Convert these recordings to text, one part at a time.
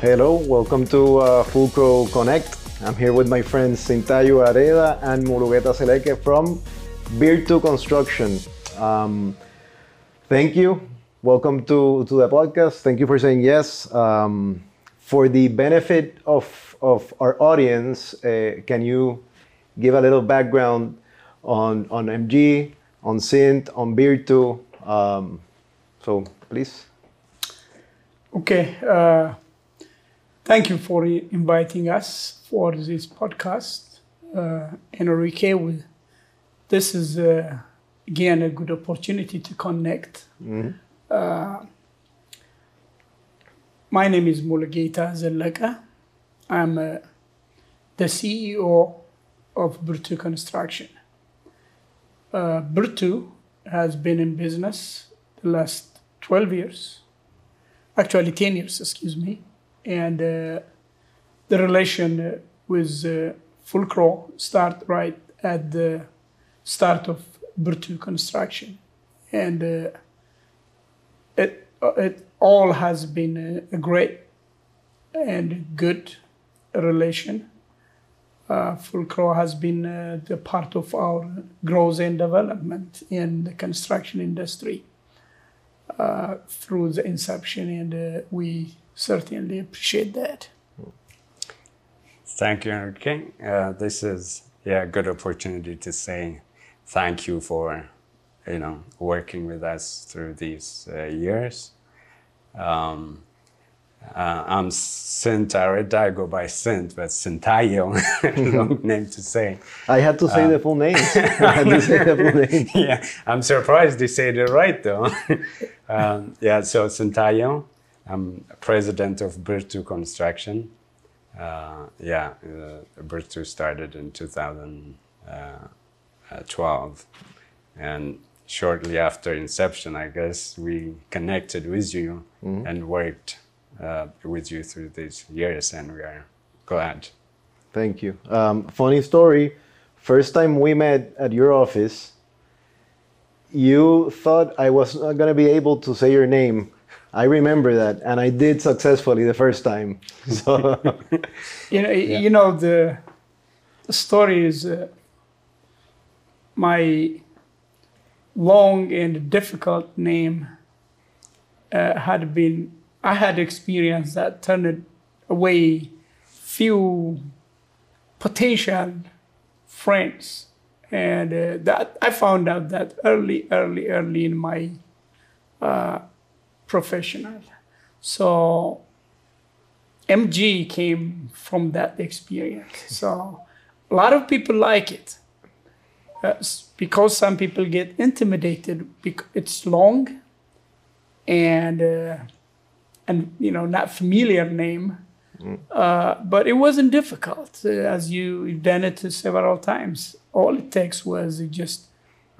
Hello, welcome to uh, Fulcro Connect. I'm here with my friends Sintayehu Areda and Mulugeta Zeleke from BRTU Construction. Um, thank you. Welcome to, to the podcast. Thank you for saying yes. Um, for the benefit of, of our audience, uh, can you give a little background on, on MG, on Sint, on BRTU? Um, so please. Okay. Uh, thank you for inviting us for this podcast. Uh, Enrique, we, this is uh, again a good opportunity to connect. Uh, my name is Mulugeta Zeleke. I'm uh, the CEO of BRTU Construction. Uh, BRTU has been in business the last 12 years, actually 10 years, excuse me. And uh, the relation uh, with uh, Fulcro start right at the start of BRTU Construction. And uh, it, it all has been a, great and good relation. Uh, Fulcro has been uh, the part of our growth and development in the construction industry uh, through the inception, and we certainly appreciate that. Thank you, Enrique. Uh, this is yeah a good opportunity to say thank you for you know working with us through these uh, years. Um, uh, I'm Sint Areda. I go by Sint, but Sintayehu, long name to say. I had to say the full name. I had to say the full name. yeah, I'm surprised they said it right though. um, yeah, so Sintayehu, I'm president of BRTU Construction. Uh, yeah, uh, BRTU started in 2012, and shortly after inception, I guess we connected with you and worked uh, with you through these years, and we are glad. Thank you. Um, funny story. First time we met at your office, you thought I was not going to be able to say your name. I remember that, and I did successfully the first time. So, You know, you know the, the story is uh, my long and difficult name uh, had been. I had experience that turned away few potential friends, and uh, that I found out that early, early, early in my uh, professional. So MG came from that experience. So a lot of people like it Uh, because some people get intimidated. Because it's long and uh, and you know not familiar name, uh, but it wasn't difficult as you you've done it several times. All it takes was just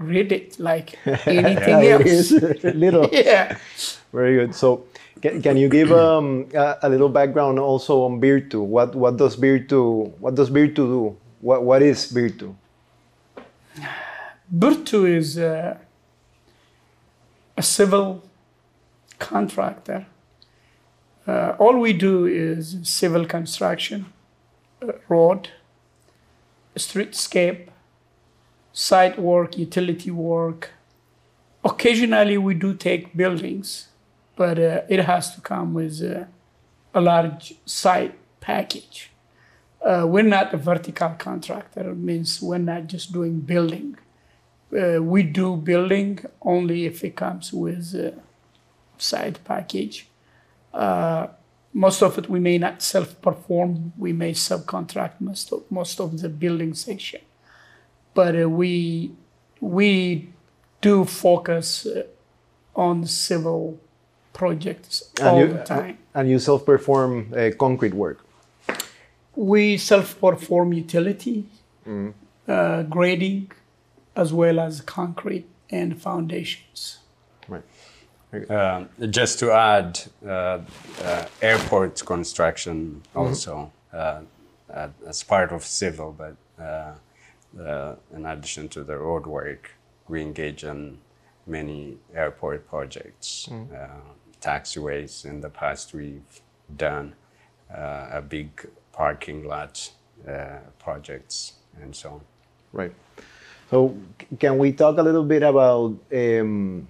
read it like anything yeah, else. little. yeah. Very good. So, can, can you give um, a, a little background also on BRTU? What what does BRTU what does BRTU do? What what is BRTU? BRTU is uh, a civil contractor. Uh, all we do is civil construction, uh, road, streetscape, site work, utility work. Occasionally, we do take buildings, but uh, it has to come with uh, a large site package. Uh, we're not a vertical contractor. It means we're not just doing building uh, we do building only if it comes with a side package. Uh, most of it we may not self-perform. We may subcontract most of, most of the building section, but uh, we we do focus uh, on civil projects And all you, the time. And you self-perform uh, concrete work. We self-perform utility, uh, grading, as well as concrete and foundations. Right. Um, just to add, uh, uh, airport construction also uh, uh, as part of civil, but uh, in addition to the road work, we engage in many airport projects, uh, taxiways in the past we've done, uh, a big parking lot uh, projects and so on. Right. So can we talk a little bit about um,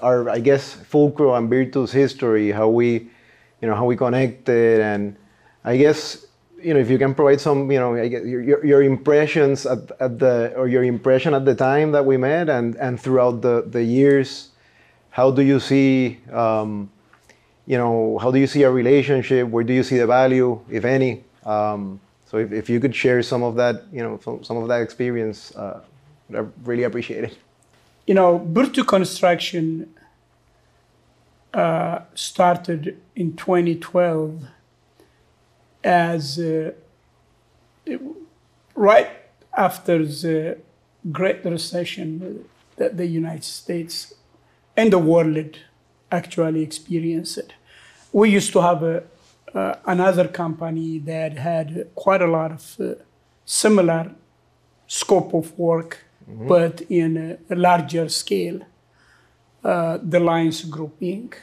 our, I guess, Fulcro and BRTU's history, how we, you know, how we connected, and I guess, you know, if you can provide some, you know, your, your, impressions at, at the, or your impression at the time that we met, and and throughout the the years, how do you see, um, you know, how do you see our relationship? Where do you see the value, if any? Um, so if, if you could share some of that, you know, some, some of that experience, uh, I really appreciate it. You know, BRTU Construction uh, started in 2012 as uh, it- right after the Great Recession that the United States and the world actually experienced. We used to have a, uh, another company that had quite a lot of uh, similar scope of work, but in a, larger scale. Uh, the Lions Group Inc.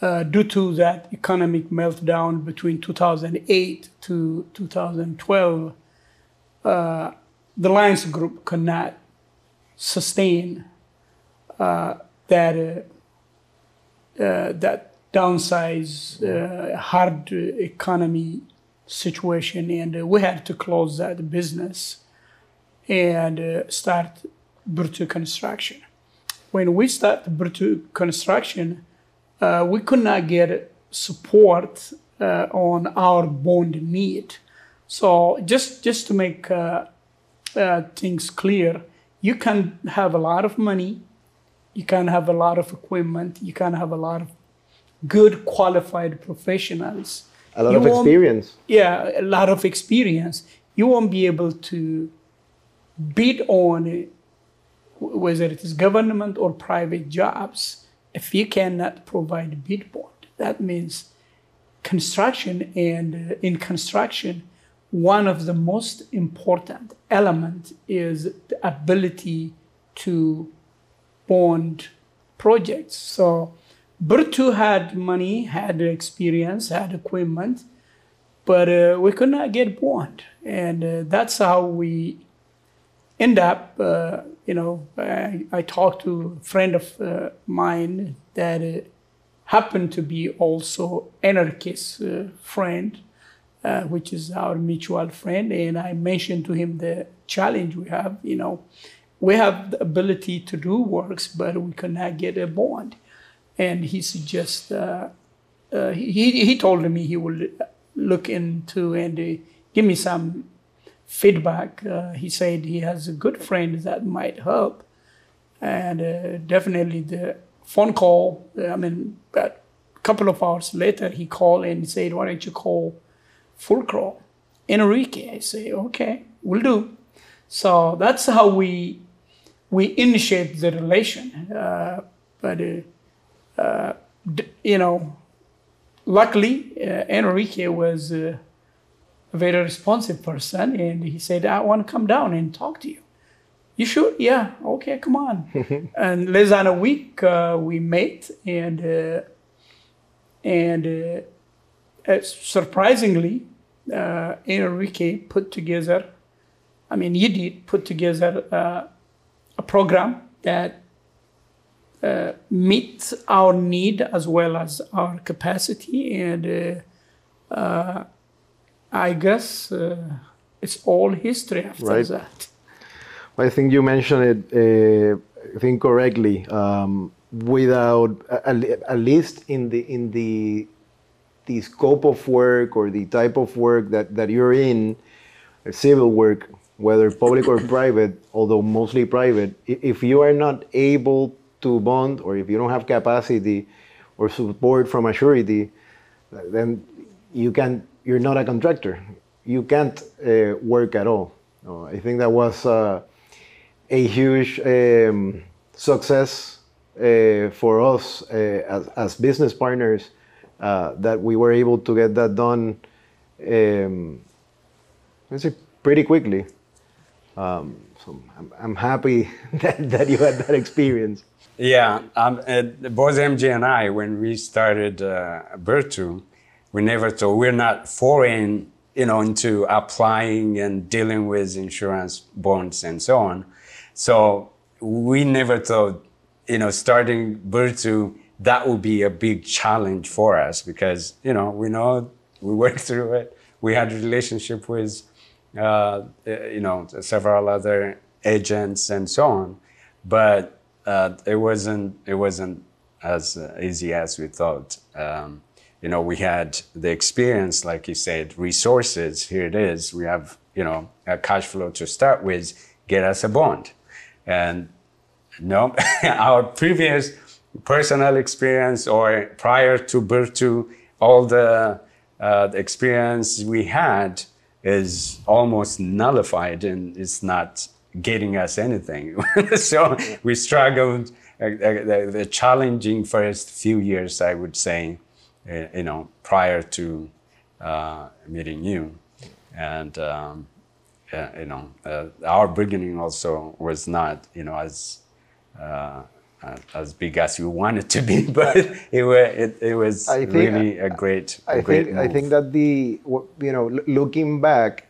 Uh, due to that economic meltdown between 2008 to 2012, uh, the Lions Group could not sustain uh, that uh, uh, that downsize hard economy situation, and we had to close that business and start BRTU Construction. When we started BRTU Construction, uh, we could not get support uh, on our bond need. So just just to make uh, uh, things clear, you can have a lot of money, you can have a lot of equipment, you can have a lot of good qualified professionals. A lot You of experience. yeah, a lot of experience, you won't be able to bid on whether it is government or private jobs if you cannot provide bond. That means construction and uh, in construction, one of the most important element is the ability to bond projects. So BRTU had money, had experience, had equipment, but uh, we could not get bond, and uh, that's how we end up. Uh, you know, I, I talked to a friend of uh, mine that uh, happened to be also anarchist uh, friend, uh, which is our mutual friend, and I mentioned to him the challenge we have. You know, we have the ability to do works, but we cannot get a bond, and he suggests. Uh, uh, he, he told me he will look into and give me some feedback. Uh, he said he has a good friend that might help, and uh, definitely the phone call. I mean, a couple of hours later, he called and said, "Why don't you call Fulcro, Enrique?" I say, "Okay, we'll do." So that's how we we initiate the relation. Uh, but uh, uh, d- you know, luckily, uh, Enrique was a very responsive person, and he said, "I want to come down and talk to you." You sure? Yeah. Okay, come on. and less than a week, uh, we met, and uh, and uh, uh, surprisingly, uh, Enrique put together. I mean, you did put together uh, a program that uh, meets our need as well as our capacity, and uh, uh, I guess uh, it's all history after Right. that. I think you mentioned it, uh, I think correctly. Um, without at, least in the in the the scope of work or the type of work that, that you're in, civil work, whether public or private, although mostly private, if you are not able to bond or if you don't have capacity or support from a surety, then you can you're not a contractor. You can't uh, work at all. I think that was uh, a huge um, success uh, for us uh, as, as business partners uh, that we were able to get that done. Um, let's say pretty quickly. Um, so I'm, I'm happy that, that you had that experience. Yeah, um, uh, both MG and I, when we started uh, BRTU, we never thought we're not foreign, you know, into applying and dealing with insurance bonds and so on. So we never thought, you know, starting BRTU, that would be a big challenge for us because, you know, we know we worked through it. We had a relationship with, uh, you know, several other agents and so on, but uh, it wasn't it wasn't as easy as we thought. Um, you know, we had the experience, like you said, resources. Here it is. We have, you know, a cash flow to start with. Get us a bond, and no, our previous personal experience or prior to BRTU, all the, uh, the experience we had is almost nullified and it's not getting us anything. so we struggled. Uh, uh, the, the challenging first few years, I would say, you know, prior to uh, meeting you, and um, uh, you know, our beginning also was not, you know, as as big as we wanted to be, but it was it, it was think, really a great. A I great think move. I think that the you know looking back,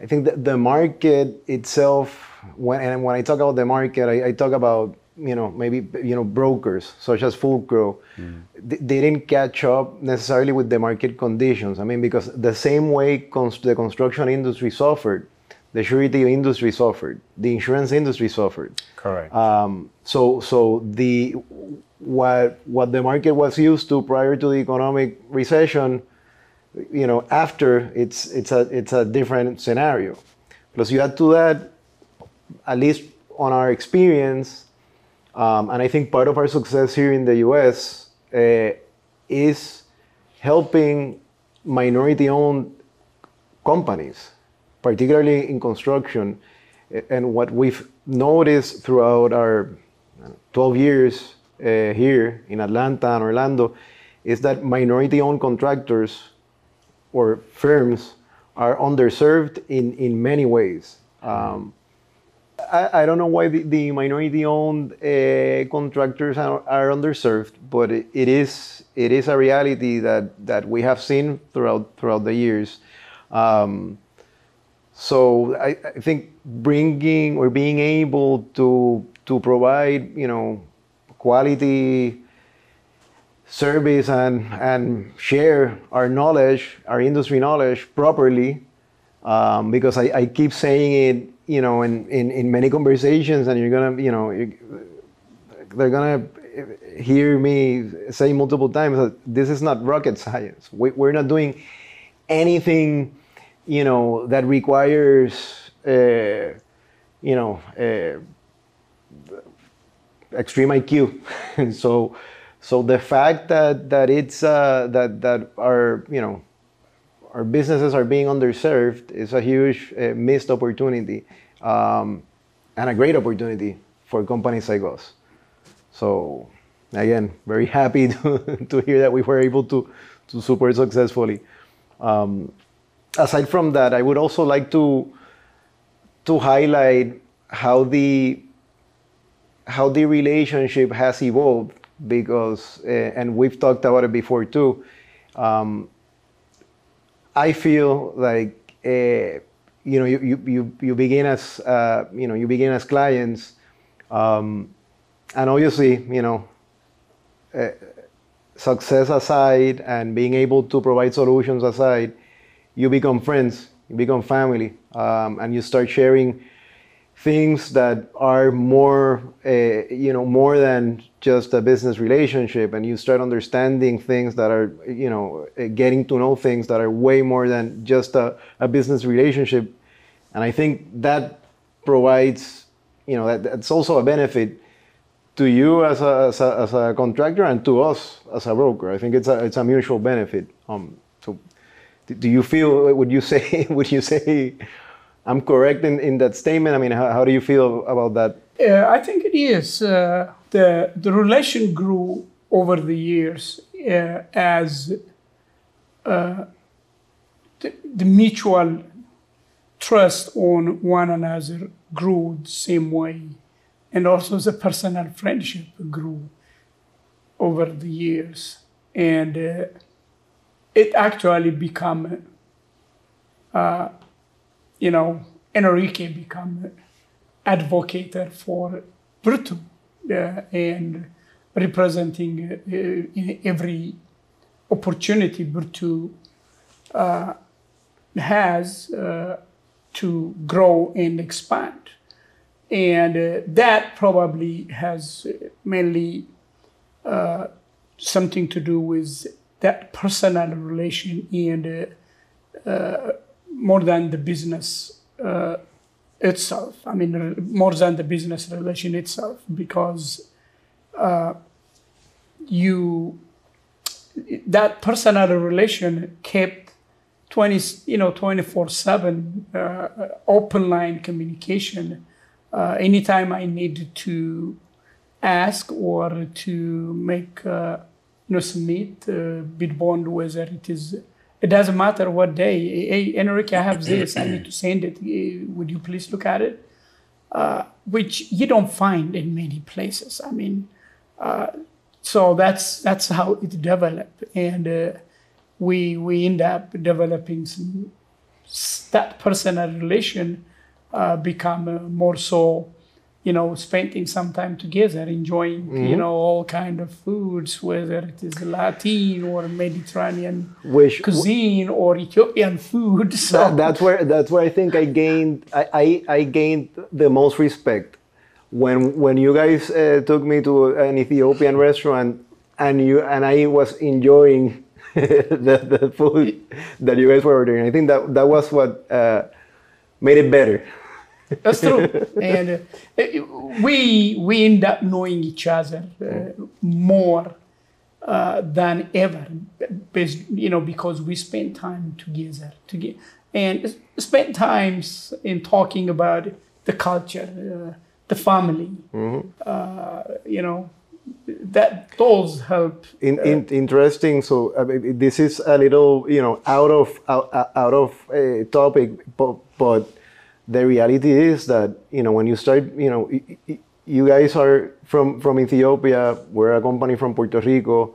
I think that the market itself when and when I talk about the market, I, I talk about you know maybe you know brokers such as Fulcro, mm. they, they, didn't catch up necessarily with the market conditions. I mean, because the same way the construction industry suffered, the surety industry suffered, the insurance industry suffered. Correct. Um, so so the what what the market was used to prior to the economic recession, you know, after it's it's a it's a different scenario. Plus, you add to that, at least on our experience, um, and I think part of our success here in the US uh, is helping minority owned companies, particularly in construction. And what we've noticed throughout our 12 years uh, here in Atlanta and Orlando is that minority owned contractors or firms are underserved in, in many ways. Um, I, I don't know why the, the minority-owned uh, contractors are, are, underserved, but it, it is it is a reality that, that we have seen throughout throughout the years. Um, so I, I, think bringing or being able to to provide you know quality service and and share our knowledge, our industry knowledge properly, um, because I, I keep saying it you know, in, in, in many conversations, and you're gonna, you know, they're gonna hear me say multiple times that this is not rocket science. We, we're not doing anything, you know, that requires, uh, you know, uh, extreme IQ. and so, so the fact that that it's uh, that that our, you know, our businesses are being underserved is a huge uh, missed opportunity um, and a great opportunity for companies like us. So again, very happy to, to hear that we were able to, to support successfully. Um, aside from that, I would also like to, to highlight how the, how the relationship has evolved because, uh, and we've talked about it before too, um, I feel like uh, you know you you you, you begin as uh, you know you begin as clients, um, and obviously you know. Uh, success aside and being able to provide solutions aside, you become friends, you become family, um, and you start sharing things that are more, uh, you know, more than just a business relationship, and you start understanding things that are, you know, uh, getting to know things that are way more than just a, a business relationship, and I think that provides, you know, that, that's also a benefit to you as a, as a, as a contractor and to us as a broker. I think it's a it's a mutual benefit. Um, so, do you feel? Would you say? Would you say? I'm correct in, in that statement. I mean, how, how do you feel about that? Yeah, I think it is. Uh, the the relation grew over the years uh, as uh, the, the, mutual trust on one another grew the same way, and also the personal friendship grew over the years, and uh, it actually became, uh, you know, Enrique became advocate for uh, and representing uh, in every opportunity uh, has uh, to grow and expand. And uh, that probably has mainly uh, something to do with that personal relation and uh, uh, more than the business uh, itself. I mean, more than the business relation itself, because uh, you that personal relation kept 20 you know 24 7 uh, open line communication uh, anytime i need to ask or to make uh, you know submit uh, bid bond whether it is it doesn't matter what day. Hey enrique i have this. I need to send it. Eh, would you please look at it? Uh, which you don't find in many places. I mean uh, so that's that's how it developed. And uh, we we end up developing some that personal relation uh, become uh, more so you know spending some time together enjoying you know all kind of foods whether it is latin or mediterranean Which cuisine or ethiopian food so that, that's where that's where I think I gained I, I, I gained the most respect when when you guys uh, took me to an Ethiopian restaurant and you and I was enjoying the, the food that you guys were ordering. I think that that was what uh, made it better. That's true. and uh, we we end up knowing each other uh, more uh, than ever, based, you know, because we spend time together, together, and spend times in talking about the culture, uh, the family. Uh, you know, that those help. In, in, interesting. So I mean, this is a little, you know, out of out, out of uh, topic, but, but the reality is that you know when you start, you know, you guys are from from Ethiopia. We're a company from Puerto Rico.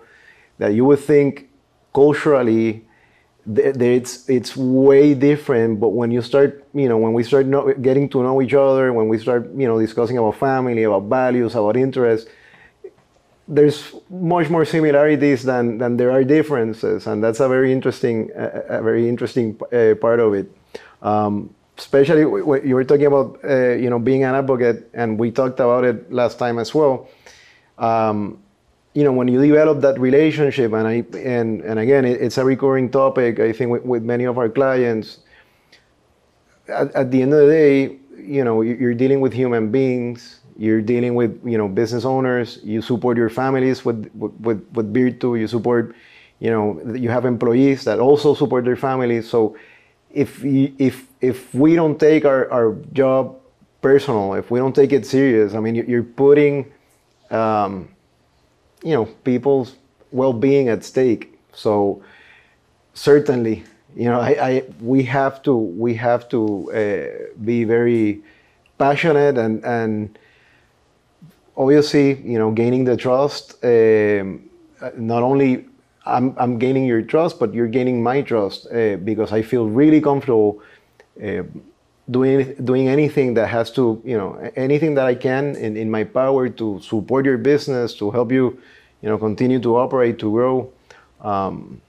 That you would think culturally, th- th- it's it's way different. But when you start, you know, when we start getting to know each other, when we start, you know, discussing about family, about values, about interests there's much more similarities than, than there are differences, and that's a very interesting, a, a very interesting uh, part of it. Um, especially you were talking about, uh, you know, being an advocate, and we talked about it last time as well. Um, you know, when you develop that relationship, and I and and again, it, it's a recurring topic. I think with, with many of our clients. At, at the end of the day, you know, you- you're dealing with human beings you're dealing with you know business owners you support your families with with with BRTU you support you know you have employees that also support their families so if you, if if we don't take our, our job personal if we don't take it serious i mean you- you're putting um, you know people's well-being at stake. So certainly you know I, I we have to we have to uh, be very passionate and and obviously you know gaining the trust um, not only I'm, I'm gaining your trust but you're gaining my trust uh, because i feel really comfortable uh, doing doing anything that has to you know anything that i can in, in my power to support your business to help you you know continue to operate to grow. Um,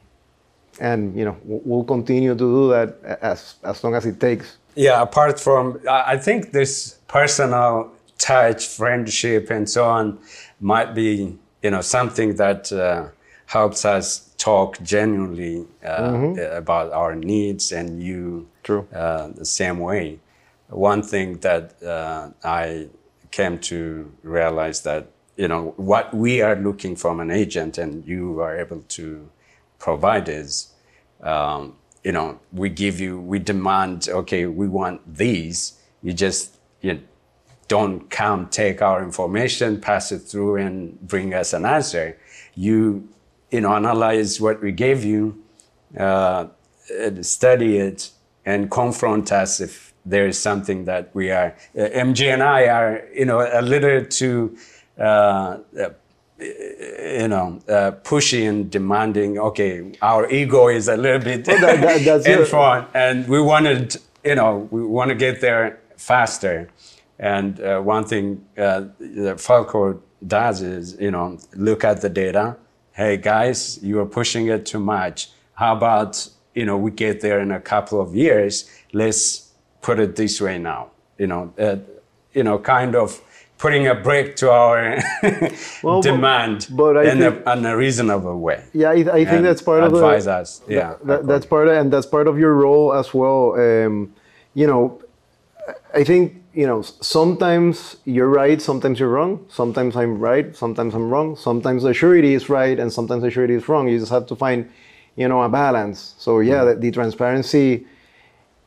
and you know we'll continue to do that as as long as it takes. Yeah, apart from, I I think this personal touch, friendship, and so on might be, you know, something that uh, helps us talk genuinely uh, about our needs, and you True. uh, the same way. One thing that uh, I came to realize that, you know, what we are looking from an agent, and you are able to provide is um, you know, we give you, we demand, okay, we want these. You just you know, don't come take our information, pass it through, and bring us an answer. You, you know, analyze what we gave you, uh, study it, and confront us if there is something that we are. Uh, MG and I are, you know, a little too. Uh, uh, you know, uh, pushy and demanding. Okay, our ego is a little bit Well, that- that- in front, and we wanted, you know, we want to get there faster. And uh, one thing uh, that Fulcro does is, you know, look at the data. Hey guys, you are pushing it too much. How about, you know, we get there in a couple of years. Let's put it this way now. You know, uh, you know, kind of putting a break to our Well, demand but I in, think- a, in a reasonable way. Yeah, I, I think that's part of the advise us. Yeah, that, that's part of, and that's part of your role as well. Um, you know, I think you know sometimes you're right, sometimes you're wrong. Sometimes I'm right, sometimes I'm wrong. Sometimes the surety is right, and sometimes the surety is wrong. You just have to find, you know, a balance. So yeah, the, the transparency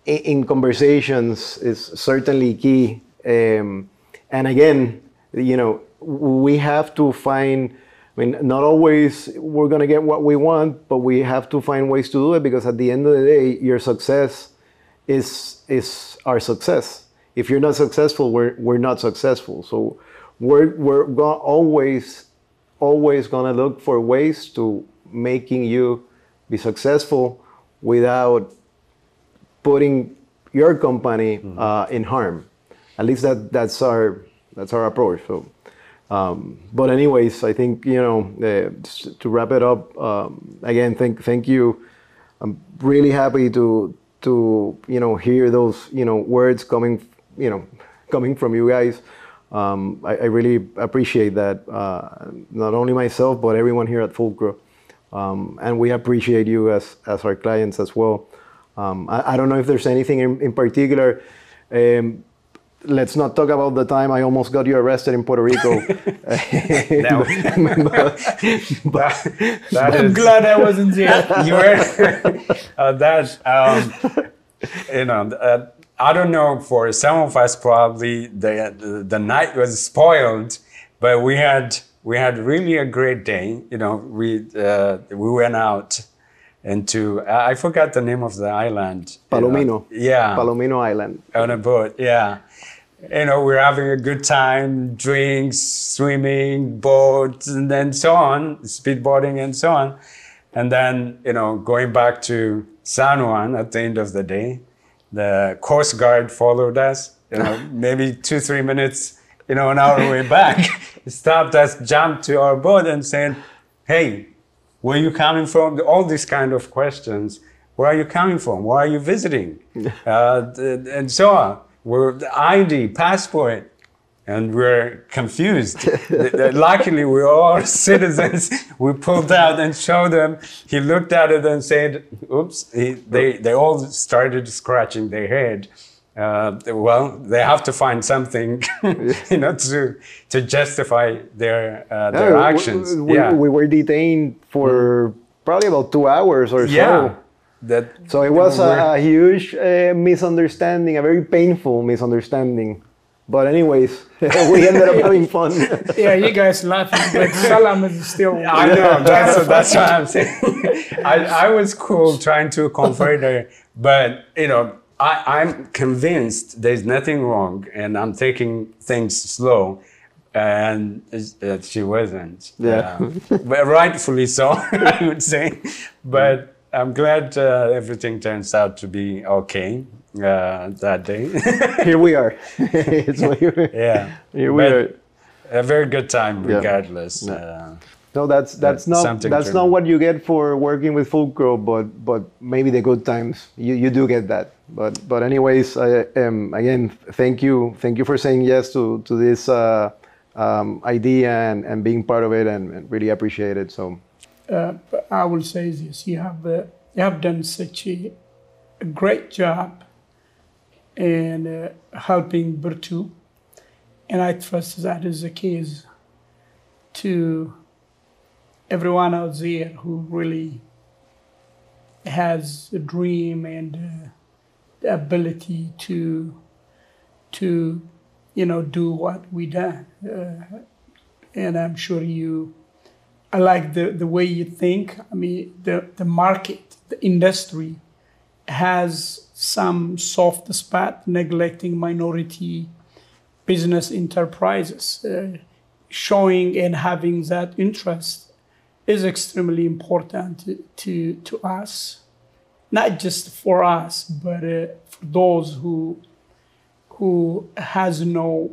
in, in conversations is certainly key. Um, and again, you know, we have to find. I mean, not always we're gonna get what we want, but we have to find ways to do it because at the end of the day, your success is is our success. If you're not successful, we're we're not successful. So we're we're always always gonna look for ways to making you be successful without putting your company uh, in harm. At least that that's our that's our approach. So, um, but anyways, I think you know uh, to wrap it up um, again. Thank thank you. I'm really happy to to you know hear those you know words coming you know coming from you guys. Um, I, I really appreciate that. Uh, not only myself, but everyone here at Fulcro. Um, and we appreciate you as, as our clients as well. Um, I, I don't know if there's anything in, in particular. Um, let's not talk about the time I almost got you arrested in Puerto Rico. No. But- That- that I'm is- glad I wasn't there. you were uh, that um, you know uh, i don't know for some of us probably the, the the night was spoiled but we had we had really a great day you know we uh, we went out into i forgot the name of the island you know. Palomino. yeah Palomino Island. on a boat yeah you know we're having a good time drinks swimming boats and then so on speedboarding and so on and then you know going back to san juan at the end of the day the coast guard followed us you know maybe two three minutes you know on our way back stopped us jumped to our boat and said hey where are you coming from? All these kind of questions. Where are you coming from? Why are you visiting? uh, and so on. We're the ID, passport, and we're confused. Luckily, we're all citizens. We pulled out and showed them. He looked at it and said, "Oops!" He, they they all started scratching their head. Uh, well, they have to find something, you know, to to justify their uh, their actions. We, yeah. we were detained for probably about two hours or Yeah. so. That So it was a, a huge uh, misunderstanding, a very painful misunderstanding. But anyways, we ended up having fun. Yeah, you guys laughing, but Salam is still. I know that's that's what I'm saying. I, I was cool trying to comfort her, but you know I, I'm convinced there's nothing wrong, and I'm taking things slow, and uh, she wasn't. Yeah. Uh, but rightfully so, I would say. But I'm glad uh, everything turns out to be okay uh, that day. Here we are. It's like- yeah. Here we But are. A very good time, regardless. Yeah. Uh, No, that's that's That's not that's not what you get for working with Fulcro, but but maybe the good times you, you do get that. But but anyways, I, um, again, thank you thank you for saying yes to to this uh, um, idea and, and being part of it, and, and really appreciate it. So Uh, I will say this: you have uh, you have done such a, a great job in uh, helping BRTU. and I trust that is the case to everyone out there who really has a dream and uh, the ability to to you know do what we done, uh, and I'm sure you. I like the, the way you think. I mean, the, the market, the industry has some soft spot neglecting minority business enterprises. Uh, showing and having that interest is extremely important to, to, us, not just for us, but uh, for those who who has no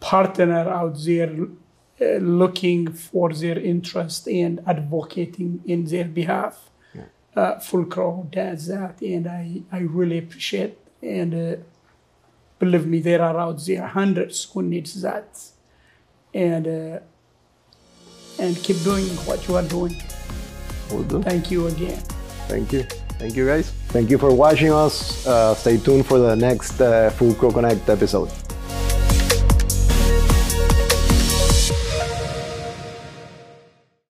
partner out there uh, looking for their interest and advocating in their behalf. Uh, Fulcro does that, and I, I really appreciate. And uh, believe me, there are out there hundreds who needs that, and uh, and keep doing what you are doing. Will do. Thank you again. Thank you. Thank you, guys. Thank you for watching us. Uh, stay tuned for the next uh, Fulcro Connect episode.